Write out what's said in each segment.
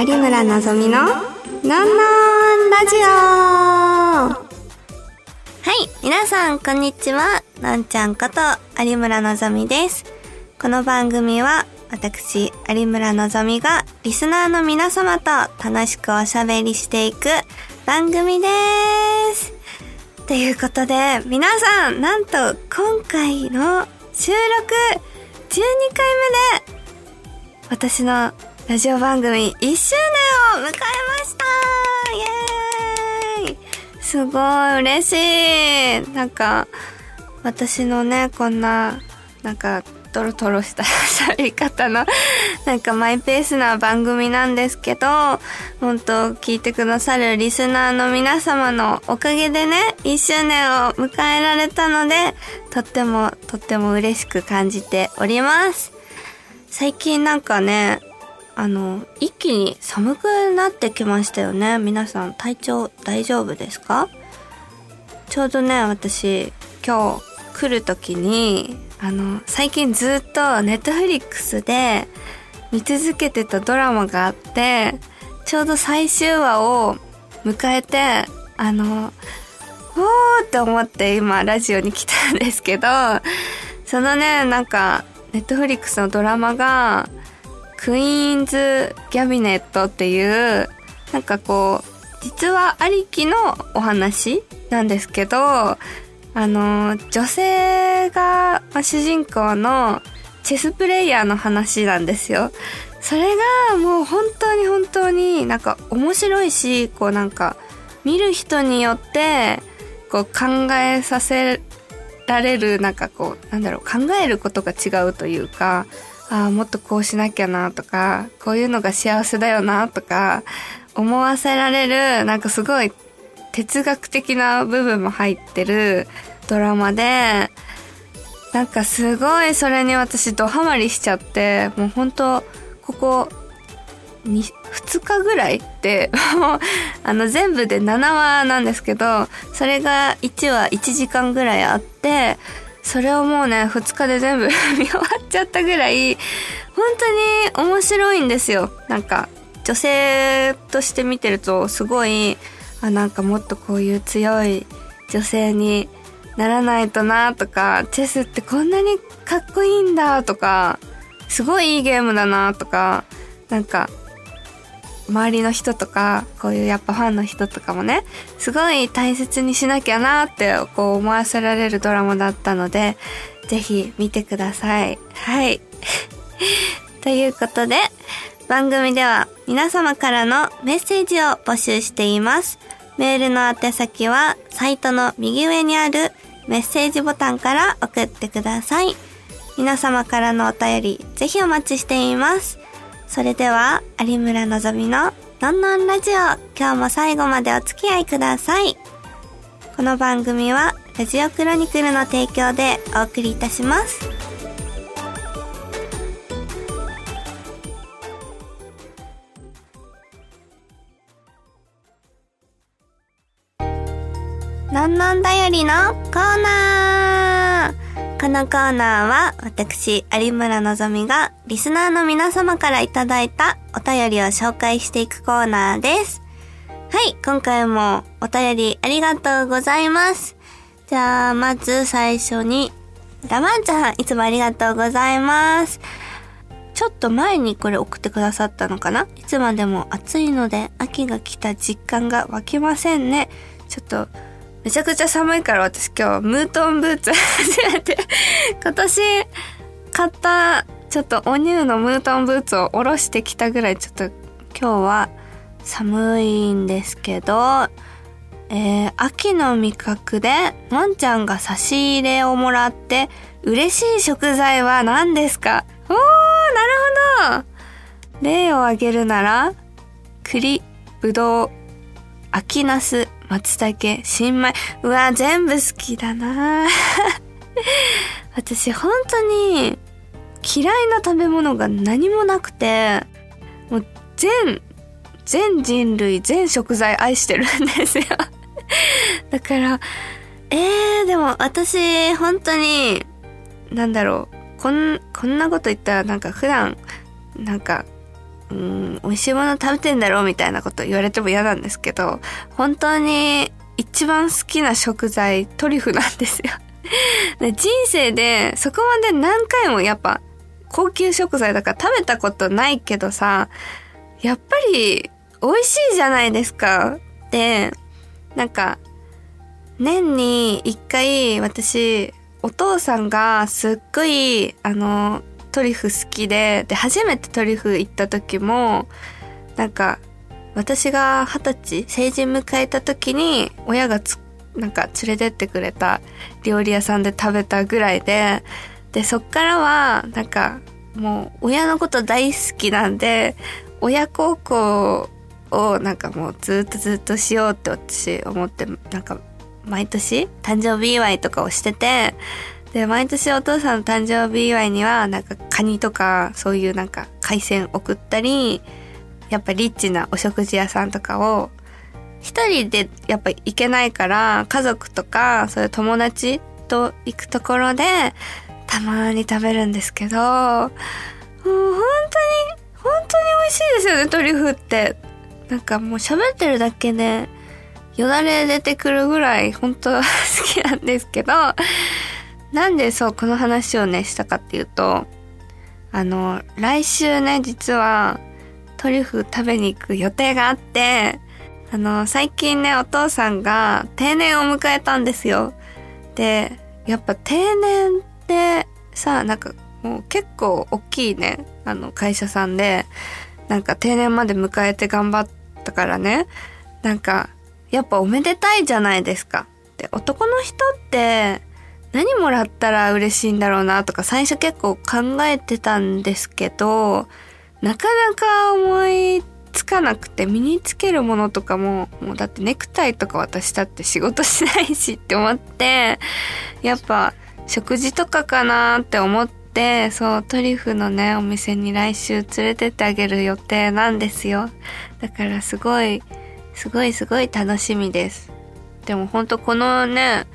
有村のぞみののんのんラジオ。はい皆さんこんにちは。のんちゃんこと有村のぞみです。この番組は私有村のぞみがリスナーの皆様と楽しくおしゃべりしていく番組です。ということで皆さんなんと今回の収録12回目で私のラジオ番組1周年を迎えました。イエーイ。すごい嬉しい。なんか、私のね、こんな、なんか、トロトロした 喋り方の、なんかマイペースな番組なんですけど、本当聞いてくださるリスナーの皆様のおかげでね、1周年を迎えられたので、とっても、とっても嬉しく感じております。最近なんかね、あの、一気に寒くなってきましたよね。皆さん体調大丈夫ですか？ちょうどね、私、今日来る時に、あの、最近ずっとネットフリックスで見続けてたドラマがあって、ちょうど最終話を迎えて、あの、おーって思って今ラジオに来たんですけど、そのね、なんか、ネットフリックスのドラマが、クイーンズ・ギャビネットっていう、なんかこう、実はありきのお話なんですけど、あの、女性が、主人公のチェスプレイヤーの話なんですよ。それがもう本当に本当になんか面白いし、こうなんか見る人によってこう考えさせられるなんかこうなんだろう考えることが違うというか、ああ、もっとこうしなきゃなとか、こういうのが幸せだよなとか、思わせられる、なんかすごい哲学的な部分も入ってるドラマで、なんかすごいそれに私ドハマりしちゃって、もう本当ここ2日ぐらいってもうあの全部で7話なんですけどそれが1話1時間ぐらいあってそれをもうね、2日で全部 見終わっちゃったぐらい、本当に面白いんですよ。なんか、女性として見てると、すごい、あ、なんかもっとこういう強い女性にならないとなとか、チェスってこんなにかっこいいんだとか、すごいいいゲームだなとか、なんか、周りの人とか、こういうやっぱファンの人とかもね、すごい大切にしなきゃなってこう思わせられるドラマだったので、ぜひ見てください。はい。ということで、番組では皆様からのメッセージを募集しています。メールの宛先はサイトの右上にあるメッセージボタンから送ってください。皆様からのお便り、ぜひお待ちしています。それでは、有村のぞみののんのんラジオ、今日も最後までお付き合いください。この番組は、ラジオクロニクルの提供でお送りいたします。のんのんだよりのコーナーこのコーナーは私、有村のぞみがリスナーの皆様からいただいたお便りを紹介していくコーナーです。はい、今回もお便りありがとうございます。じゃあ、まず最初に、ラマンちゃん、いつもありがとうございます。ちょっと前にこれ送ってくださったのかな？いつまでも暑いので秋が来た実感が湧きませんね。ちょっとめちゃくちゃ寒いから私今日ムートンブーツ 初めて。今年買ったちょっとお乳のムートンブーツを下ろしてきたぐらいちょっと今日は寒いんですけど、えー、秋の味覚でのんちゃんが差し入れをもらって嬉しい食材は何ですか？おー、なるほど。例を挙げるなら栗、ぶどう、秋ナス、松茸、新米。うわ、全部好きだな。私本当に嫌いな食べ物が何もなくて、もう全、全人類、全食材愛してるんですよ。だから、えー、でも私本当に、なんだろう、こん、こんなこと言ったらなんか普段、なんか、うん、美味しいもの食べてんだろうみたいなこと言われても嫌なんですけど、本当に一番好きな食材、トリュフなんですよ。で人生でそこまで何回もやっぱ高級食材だから食べたことないけどさ、やっぱり美味しいじゃないですか。で、なんか、年に一回私、お父さんがすっごい、あの、トリュフ好きで、で、初めてトリュフ行った時も、なんか、私が二十歳、成人迎えた時に、親がつ、なんか連れてってくれた料理屋さんで食べたぐらいで、で、そっからは、なんか、もう、親のこと大好きなんで、親孝行をなんかもうずっとずっとしようって私思って、なんか、毎年誕生日祝いとかをしてて、で、毎年お父さんの誕生日祝いには、なんかカニとか、そういうなんか海鮮送ったり、やっぱリッチなお食事屋さんとかを、一人でやっぱ行けないから、家族とか、そういう友達と行くところで、たまに食べるんですけど、もう本当に、本当に美味しいですよね、トリュフって。なんかもう喋ってるだけで、よだれ出てくるぐらい本当好きなんですけど、なんでそう、この話をね、したかっていうと、あの、来週ね、実は、トリュフ食べに行く予定があって、あの、最近ね、お父さんが定年を迎えたんですよ。で、やっぱ定年ってさ、なんかもう結構大きいね、あの、会社さんで、なんか定年まで迎えて頑張ったからね、なんか、やっぱおめでたいじゃないですか。で、男の人って、何もらったら嬉しいんだろうなとか最初結構考えてたんですけど、なかなか思いつかなくて身につけるものとかも、もうだってネクタイとか私だって仕事しないしって思って、やっぱ食事とかかなって思って、そう、トリュフのね、お店に来週連れてってあげる予定なんですよ。だからすごい、すごいすごい楽しみです。でもほんとこのね、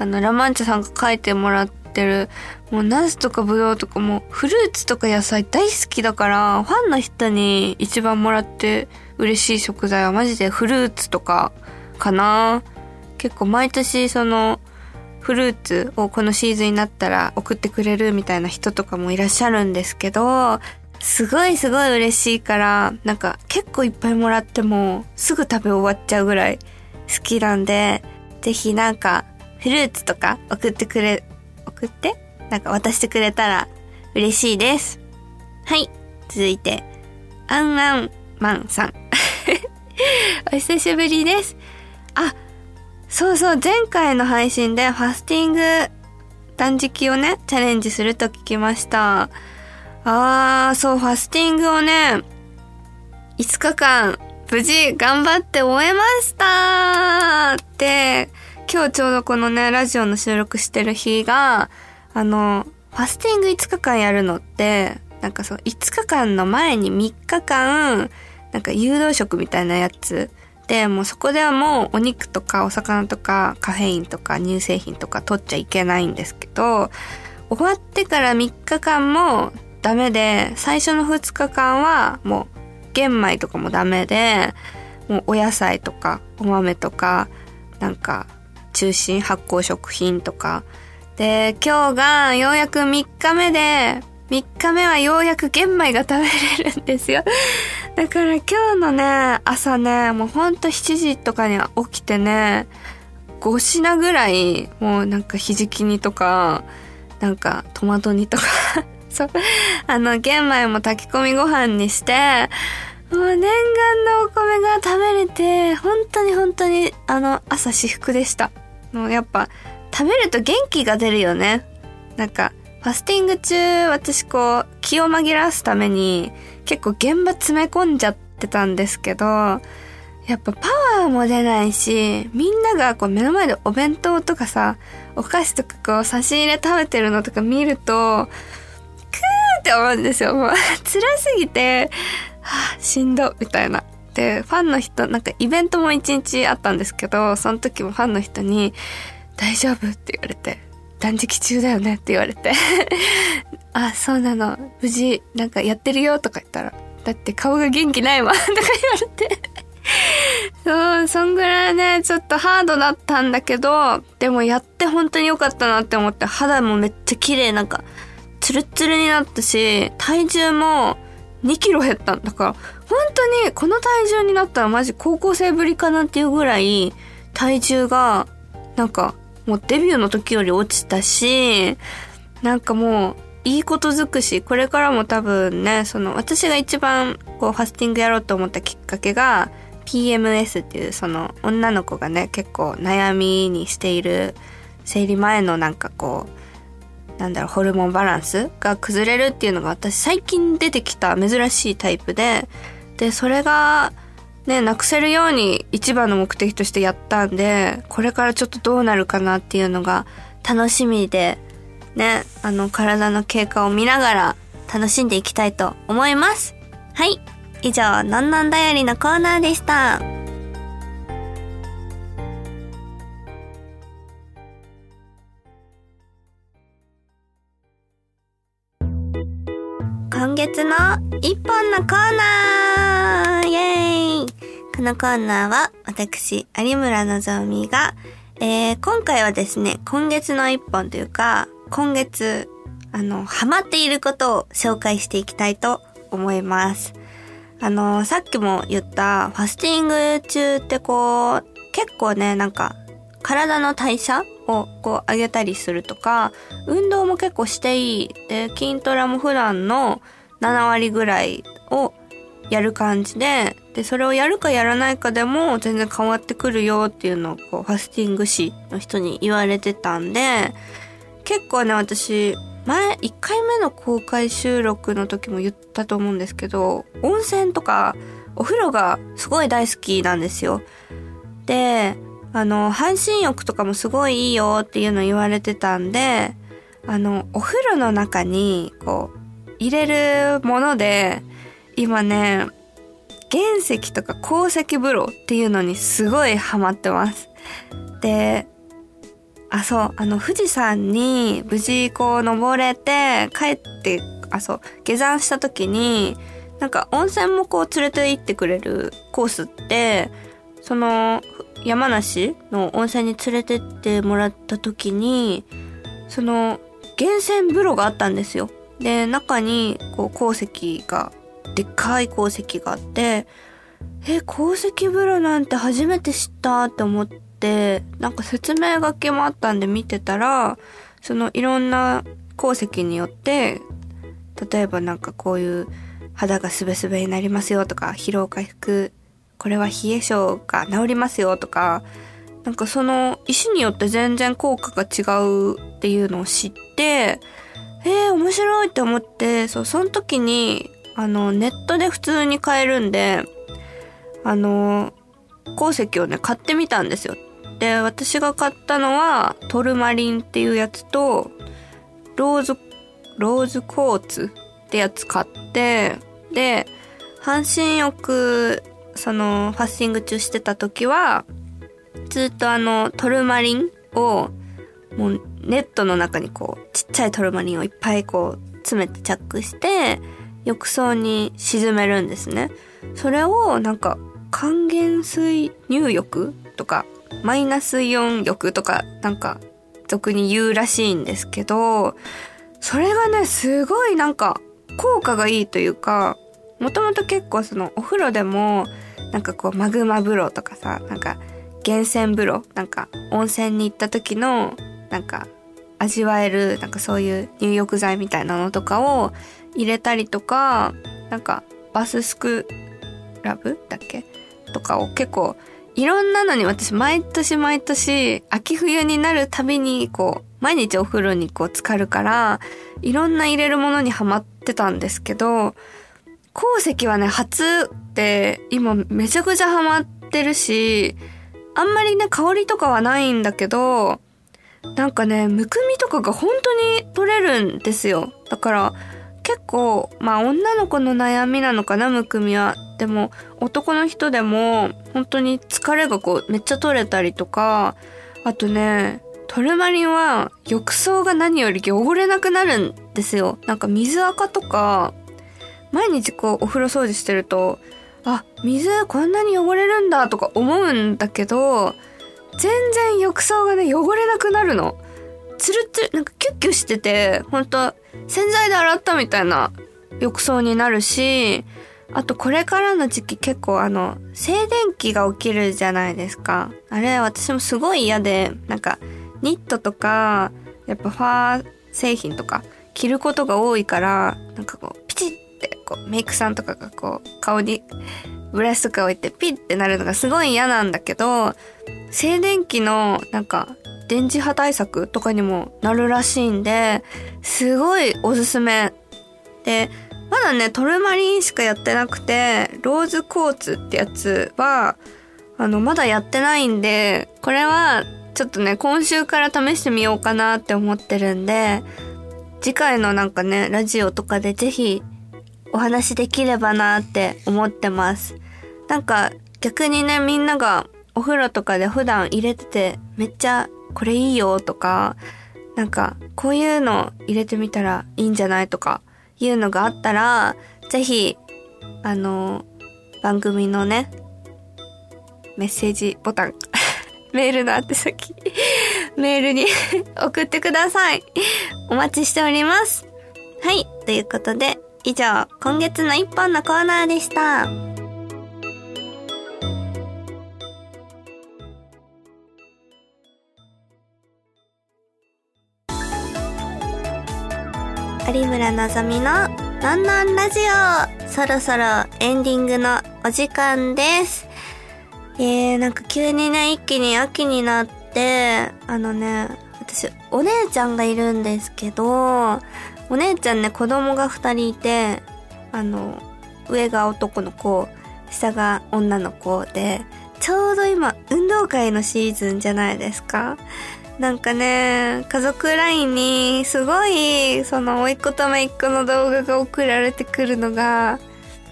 あの、ラマンチャさんが書いてもらってる、もうナスとかブドウとかもフルーツとか野菜大好きだから、ファンの人に一番もらって嬉しい食材はマジでフルーツとかかな。結構毎年その、フルーツをこのシーズンになったら送ってくれるみたいな人とかもいらっしゃるんですけど、すごいすごい嬉しいから、なんか結構いっぱいもらってもすぐ食べ終わっちゃうぐらい好きなんで、ぜひなんかフルーツとか送ってくれ、送ってなんか渡してくれたら嬉しいです。はい。続いて、アンアンマンさん。お久しぶりです。あ、そうそう、前回の配信でファスティング断食をね、チャレンジすると聞きました。あー、そう、ファスティングをね、5日間、無事頑張って終えましたって、今日ちょうどこのね、ラジオの収録してる日が、あの、ファスティング5日間やるのって、なんかそう、5日間の前に3日間、なんか誘導食みたいなやつ。で、もうそこではもうお肉とかお魚とかカフェインとか乳製品とか取っちゃいけないんですけど、終わってから3日間もダメで、最初の2日間はもう玄米とかもダメで、もうお野菜とかお豆とか、なんか中心発酵食品とか。で、今日がようやく3日目で、3日目はようやく玄米が食べれるんですよ。だから今日のね、朝ね、もうほんと7時とかには起きてね、5品ぐらい、もうなんかひじき煮とか、なんかトマト煮とか そう、あの、玄米も炊き込みご飯にして、もう念願のお米が食べれて、本当に本当に、あの、朝至福でした。もうやっぱ、食べると元気が出るよね。なんか、ファスティング中、私こう、気を紛らわすために、結構現場詰め込んじゃってたんですけど、やっぱパワーも出ないし、みんながこう目の前でお弁当とかさ、お菓子とかこう差し入れ食べてるのとか見ると、クーって思うんですよ。もう辛すぎて、はあ、しんど、みたいな。で、ファンの人、なんかイベントも一日あったんですけど、その時もファンの人に、大丈夫って言われて、断食中だよねって言われて。あ、そうなの。無事、なんかやってるよとか言ったら、だって顔が元気ないわ。とか言われて。そう、そんぐらいね、ちょっとハードだったんだけど、でもやって本当に良かったなって思って、肌もめっちゃ綺麗、なんか、ツルツルになったし、体重も2キロ減ったんだから、本当にこの体重になったらマジ高校生ぶりかなっていうぐらい、体重が、なんか、もうデビューの時より落ちたし、なんかもう、いいこと尽くし、これからも多分ね、その、私が一番、こう、ファスティングやろうと思ったきっかけが、PMS っていうその女の子がね結構悩みにしている生理前のなんかこうなんだろうホルモンバランスが崩れるっていうのが私最近出てきた珍しいタイプででそれがねなくせるように一番の目的としてやったんでこれからちょっとどうなるかなっていうのが楽しみでねあの体の経過を見ながら楽しんでいきたいと思いますはい以上、のんのんだよりのコーナーでした。今月の一本のコーナーイェーイこのコーナーは私、有村のぞみが、えー、今回はですね、今月の一本というか、今月、あの、ハマっていることを紹介していきたいと思います。あの、さっきも言ったファスティング中ってこう、結構ね、なんか、体の代謝をこう上げたりするとか、運動も結構していい。で、筋トレも普段の7割ぐらいをやる感じで、で、それをやるかやらないかでも全然変わってくるよっていうのをこう、ファスティング師の人に言われてたんで、結構ね、私、前、1回目の公開収録の時も言ったと思うんですけど、温泉とかお風呂がすごい大好きなんですよ。で、あの、半身浴とかもすごいいいよっていうの言われてたんで、あの、お風呂の中に、こう、入れるもので、今ね、原石とか鉱石風呂っていうのにすごいハマってます。で、あ、そう、あの、富士山に無事こう登れて、帰って、あ、そう、下山した時に、なんか温泉もこう連れて行ってくれるコースって、その、山梨の温泉に連れてってもらった時に、その、源泉風呂があったんですよ。で、中に、こう、鉱石が、でっかい鉱石があって、え、鉱石風呂なんて初めて知ったって思って、なんか説明書きもあったんで見てたらそのいろんな鉱石によって例えばなんかこういう肌がスベスベになりますよとか疲労回復これは冷え性が治りますよとかなんかその石によって全然効果が違うっていうのを知ってえー、面白いって思ってそうその時にあのネットで普通に買えるんであの鉱石をね買ってみたんですよ。で、私が買ったのは、トルマリンっていうやつと、ローズ、ローズコーツってやつ買って、で、半身浴、その、ファッシング中してた時は、ずっとあの、トルマリンを、もうネットの中にこう、ちっちゃいトルマリンをいっぱいこう、詰めてチャックして、浴槽に沈めるんですね。それをなんか、還元水入浴とかマイナスイオン浴とかなんか俗に言うらしいんですけど、それがね、すごいなんか効果がいいというか、もともと結構そのお風呂でもなんかこうマグマ風呂とかさ、なんか源泉風呂、なんか温泉に行った時のなんか味わえるなんかそういう入浴剤みたいなのとかを入れたりとか、なんかバススクラブだっけ？とかを結構いろんなのに私毎年毎年秋冬になるたびにこう毎日お風呂にこう浸かるからいろんな入れるものにハマってたんですけど鉱石はね初って今めちゃくちゃハマってるしあんまりね香りとかはないんだけどなんかねむくみとかが本当に取れるんですよ。だから結構まあ女の子の悩みなのかなむくみは。でも男の人でも本当に疲れがこうめっちゃ取れたりとかあとねトルマリンは浴槽が何より汚れなくなるんですよ。なんか水垢とか毎日こうお風呂掃除してると、あ、水こんなに汚れるんだとか思うんだけど、全然浴槽がね、汚れなくなるの。ツルツル、なんかキュッキュしてて、ほんと洗剤で洗ったみたいな浴槽になるし、あとこれからの時期結構あの、静電気が起きるじゃないですか。あれ私もすごい嫌で、なんかニットとか、やっぱファー製品とか着ることが多いから、なんかこう、ってこうメイクさんとかがこう顔にブラシとか置いてピッてなるのがすごい嫌なんだけど、静電気のなんか電磁波対策とかにもなるらしいんで、すごいおすすめ。で、まだね、トルマリンしかやってなくて、ローズコーツってやつは、あの、まだやってないんで、これは、ちょっとね、今週から試してみようかなって思ってるんで、次回のなんかね、ラジオとかでぜひお話できればなって思ってます。なんか逆にね、みんながお風呂とかで普段入れててめっちゃこれいいよとか、なんかこういうの入れてみたらいいんじゃないとかいうのがあったら、ぜひ、あの、番組のね、メッセージボタン、メールの宛先、メールに 送ってください。お待ちしております。はい。ということで、以上、今月の一本のコーナーでした。有村のぞみののんのんラジオそろそろエンディングのお時間です。えー、なんか急にね、一気に秋になって、あのね、私、お姉ちゃんがいるんですけど、お姉ちゃんね、子供が二人いて、あの、上が男の子、下が女の子で、ちょうど今、運動会のシーズンじゃないですか。なんかね、家族 LINE にすごい、その、甥っ子と姪っ子の動画が送られてくるのが、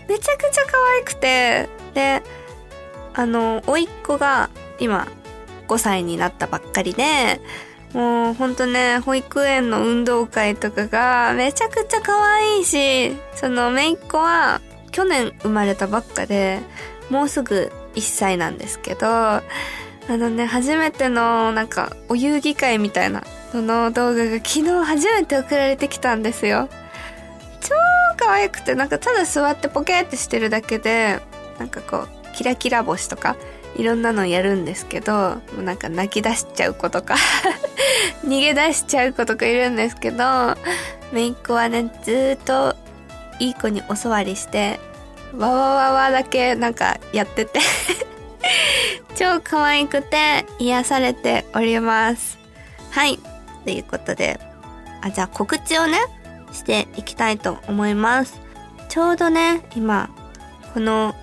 めちゃくちゃ可愛くて、で、あの、甥っ子が今、5歳になったばっかりで、もうほんとね、保育園の運動会とかがめちゃくちゃ可愛いし、そのめいっ子は去年生まれたばっかで、もうすぐ1歳なんですけど、あのね、初めてのなんかお遊戯会みたいな、その動画が昨日初めて送られてきたんですよ。超可愛くて、なんかただ座ってポケってしてるだけで、なんかこう、キラキラ星とか、いろんなのやるんですけど、もうなんか泣き出しちゃう子とか 逃げ出しちゃう子とかいるんですけど、めいっ子はね、ずっといい子にお座りして、わわわわだけなんかやってて 超可愛くて癒されております。はい。ということで、あ、じゃあ告知をね、していきたいと思います。ちょうどね、今、この、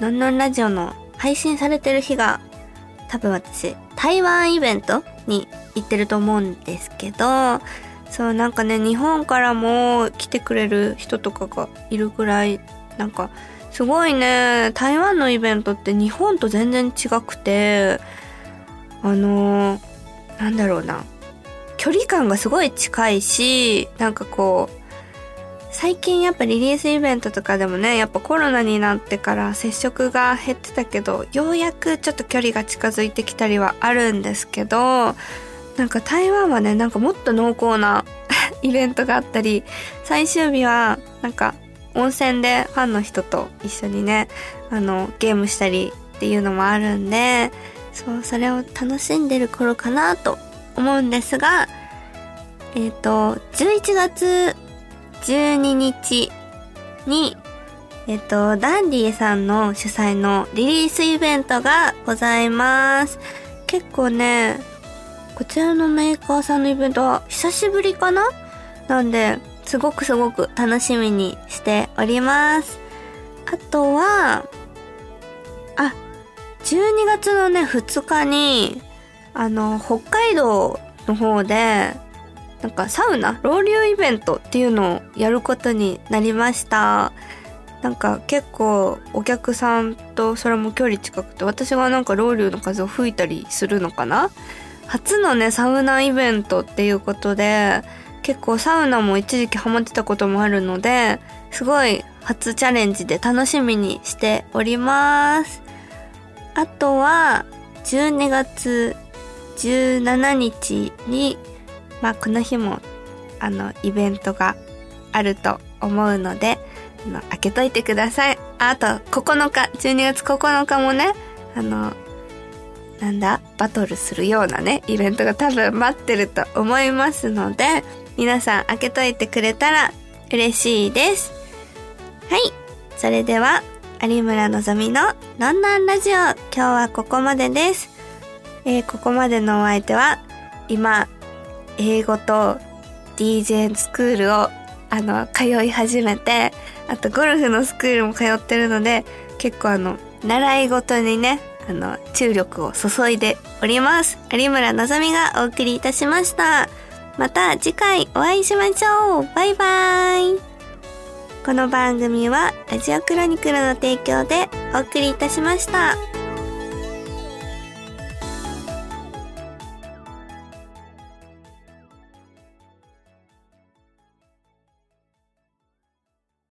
のんのんラジオの配信されてる日が、多分私、台湾イベントに行ってると思うんですけど、そう、なんかね、日本からも来てくれる人とかがいるくらい、なんか、すごいね、台湾のイベントって日本と全然違くて、あのー、なんだろうな。距離感がすごい近いし、なんかこう、最近やっぱリリースイベントとかでもね、やっぱコロナになってから接触が減ってたけど、ようやくちょっと距離が近づいてきたりはあるんですけど、なんか台湾はね、なんかもっと濃厚な イベントがあったり、最終日はなんか温泉でファンの人と一緒にね、あの、ゲームしたりっていうのもあるんで、そう、それを楽しんでる頃かなと思うんですが、えっ、ー、と、11月12日に、えっと、ダンディさんの主催のリリースイベントがございます。結構ね、こちらのメーカーさんのイベントは久しぶりかな？なんで、すごくすごく楽しみにしております。あとは、あ、12月のね、2日に、あの、北海道の方で、なんかサウナ、ロウリュイベントっていうのをやることになりました。なんか結構お客さんとそれも距離近くて私がなんかロウリュの風を吹いたりするのかな？初のね、サウナイベントっていうことで、結構サウナも一時期ハマってたこともあるので、すごい初チャレンジで楽しみにしております。あとは、12月17日に、まあこの日も、あの、イベントがあると思うので、あの、開けといてください。あと、9日、12月9日もね、あの、なんだ、バトルするようなね、イベントが多分待ってると思いますので、皆さん開けといてくれたら嬉しいです。はい。それでは、有村のぞみののんのんラジオ、今日はここまでです。えーここまでのお相手は、今、英語と DJ スクールを、あの、通い始めて、あとゴルフのスクールも通ってるので、結構あの、習い事にね、あの、注力を注いでおります。有村のぞみがお送りいたしました。また次回お会いしましょうバイバーイこの番組はラジオクロニクルの提供でお送りいたしました。